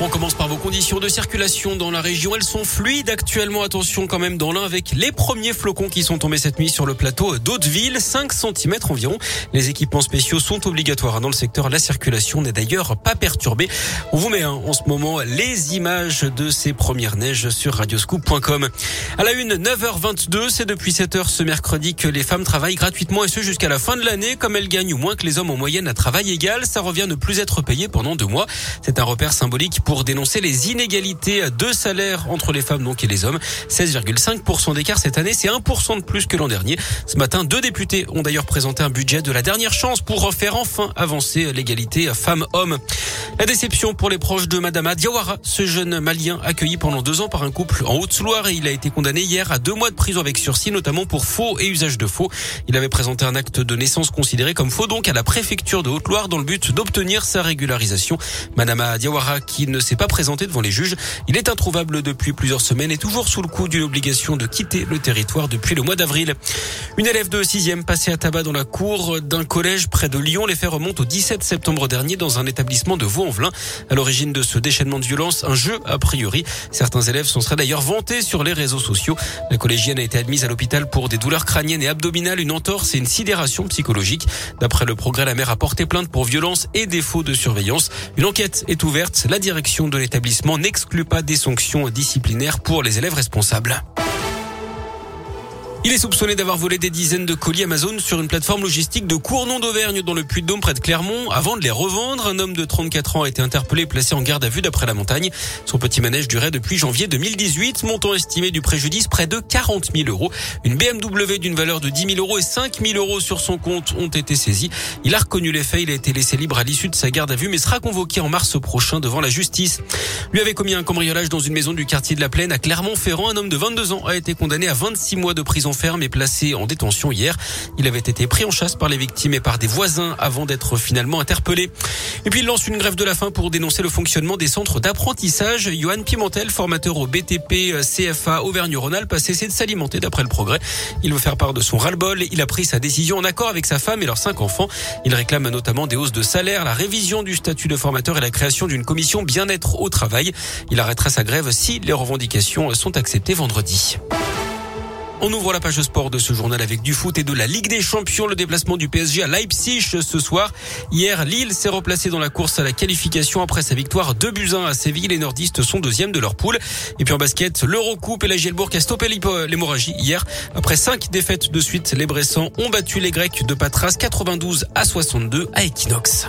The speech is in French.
On commence par vos conditions de circulation dans la région. Elles sont fluides actuellement. Attention quand même dans l'un avec les premiers flocons qui sont tombés cette nuit sur le plateau d'Hauteville. 5 cm environ. Les équipements spéciaux sont obligatoires dans le secteur. La circulation n'est d'ailleurs pas perturbée. On vous met hein, en ce moment les images de ces premières neiges sur radioscoop.com. À la une, 9h22, c'est depuis 7h ce mercredi que les femmes travaillent gratuitement et ce jusqu'à la fin de l'année. Comme elles gagnent moins que les hommes en moyenne à travail égal, ça revient ne plus être payé pendant deux mois. C'est un repère symbolique dénoncer les inégalités de salaire entre les femmes donc et les hommes. 16,5% d'écart cette année, c'est 1% de plus que l'an dernier. Ce matin, deux députés ont d'ailleurs présenté un budget de la dernière chance pour faire enfin avancer l'égalité femmes-hommes. La déception pour les proches de Madame Diawara, ce jeune malien accueilli pendant deux ans par un couple en Haute-Loire et il a été condamné hier à deux mois de prison avec sursis, notamment pour faux et usage de faux. Il avait présenté un acte de naissance considéré comme faux donc à la préfecture de Haute-Loire dans le but d'obtenir sa régularisation. Madame Diawara qui ne ne s'est pas présenté devant les juges. Il est introuvable depuis plusieurs semaines et toujours sous le coup d'une obligation de quitter le territoire depuis le mois d'avril. Une élève de 6e passée à tabac dans la cour d'un collège près de Lyon. Les faits remontent au 17 septembre dernier dans un établissement de Vaux-en-Velin. À l'origine de ce déchaînement de violence, un jeu a priori. Certains élèves s'en seraient d'ailleurs vantés sur les réseaux sociaux. La collégienne a été admise à l'hôpital pour des douleurs crâniennes et abdominales, une entorse et une sidération psychologique. D'après le progrès, la mère a porté plainte pour violence et défaut de surveillance. Une enquête est ouverte. La direction de l'établissement n'exclut pas des sanctions disciplinaires pour les élèves responsables. Il est soupçonné d'avoir volé des dizaines de colis Amazon sur une plateforme logistique de Cournon d'Auvergne dans le Puy-de-Dôme près de Clermont. Avant de les revendre, un homme de 34 ans a été interpellé et placé en garde à vue d'après la montagne. Son petit manège durait depuis janvier 2018, montant estimé du préjudice près de 40 000 euros. Une BMW d'une valeur de 10 000 euros et 5 000 euros sur son compte ont été saisis. Il a reconnu les faits, il a été laissé libre à l'issue de sa garde à vue mais sera convoqué en mars prochain devant la justice. Lui avait commis un cambriolage dans une maison du quartier de la Plaine à Clermont-Ferrand. Un homme de 22 ans a été condamné à 26 mois de prison et placé en détention hier. Il avait été pris en chasse par les victimes et par des voisins avant d'être finalement interpellé. Et puis il lance une grève de la faim pour dénoncer le fonctionnement des centres d'apprentissage. Johan Pimentel, formateur au BTP CFA Auvergne-Rhône-Alpes, a cessé de s'alimenter d'après le progrès. Il veut faire part de son ras-le-bol. Il a pris sa décision en accord avec sa femme et leurs cinq enfants. Il réclame notamment des hausses de salaire, la révision du statut de formateur et la création d'une commission bien-être au travail. Il arrêtera sa grève si les revendications sont acceptées vendredi. On ouvre la page sport de ce journal avec du foot et de la Ligue des Champions. Le déplacement du PSG à Leipzig ce soir. Hier, Lille s'est replacé dans la course à la qualification après sa victoire 2 buts 1 à Séville. Les nordistes sont deuxièmes de leur poule. Et puis en basket, l'Eurocoupe et la Gielbourg a stoppé l'hémorragie hier. Après cinq défaites de suite, les Bressans ont battu les Grecs de Patras 92 à 62 à Equinox.